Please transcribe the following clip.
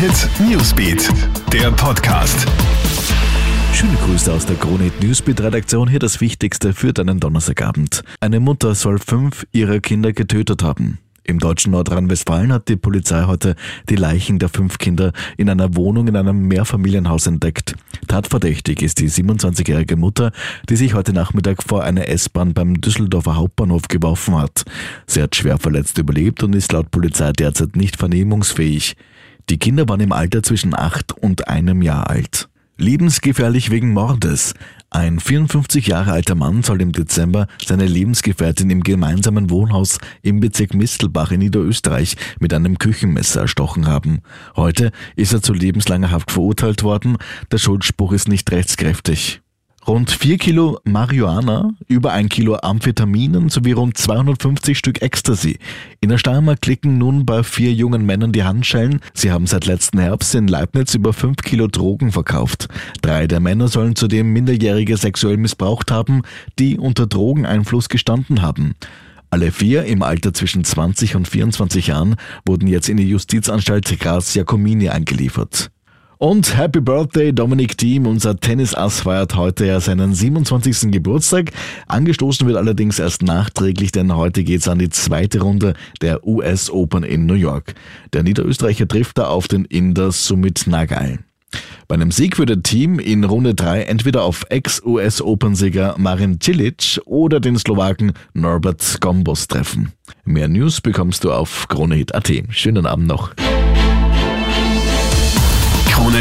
Hit Newsbeat, der Podcast. Schöne Grüße aus der Kronit Newsbeat Redaktion. Hier das Wichtigste für deinen Donnerstagabend. Eine Mutter soll fünf ihrer Kinder getötet haben. Im deutschen Nordrhein-Westfalen hat die Polizei heute die Leichen der fünf Kinder in einer Wohnung in einem Mehrfamilienhaus entdeckt. Tatverdächtig ist die 27-jährige Mutter, die sich heute Nachmittag vor einer S-Bahn beim Düsseldorfer Hauptbahnhof geworfen hat. Sie hat schwer verletzt überlebt und ist laut Polizei derzeit nicht vernehmungsfähig. Die Kinder waren im Alter zwischen acht und einem Jahr alt. Lebensgefährlich wegen Mordes. Ein 54 Jahre alter Mann soll im Dezember seine Lebensgefährtin im gemeinsamen Wohnhaus im Bezirk Mistelbach in Niederösterreich mit einem Küchenmesser erstochen haben. Heute ist er zu lebenslanger Haft verurteilt worden. Der Schuldspruch ist nicht rechtskräftig. Rund 4 Kilo Marihuana, über ein Kilo Amphetaminen sowie rund 250 Stück Ecstasy. In der Steiermark klicken nun bei vier jungen Männern die Handschellen. Sie haben seit letzten Herbst in Leibniz über 5 Kilo Drogen verkauft. Drei der Männer sollen zudem Minderjährige sexuell missbraucht haben, die unter Drogeneinfluss gestanden haben. Alle vier im Alter zwischen 20 und 24 Jahren wurden jetzt in die Justizanstalt Graz Jacomini eingeliefert. Und Happy Birthday Dominik Thiem, unser Tennisass feiert heute ja seinen 27. Geburtstag. Angestoßen wird allerdings erst nachträglich, denn heute geht's an die zweite Runde der US Open in New York. Der Niederösterreicher trifft da auf den Inder Sumit Nagai. Bei einem Sieg würde Team in Runde 3 entweder auf Ex-US Open-Sieger Marin Cilic oder den Slowaken Norbert Gombos treffen. Mehr News bekommst du auf KroneHit.at. Schönen Abend noch.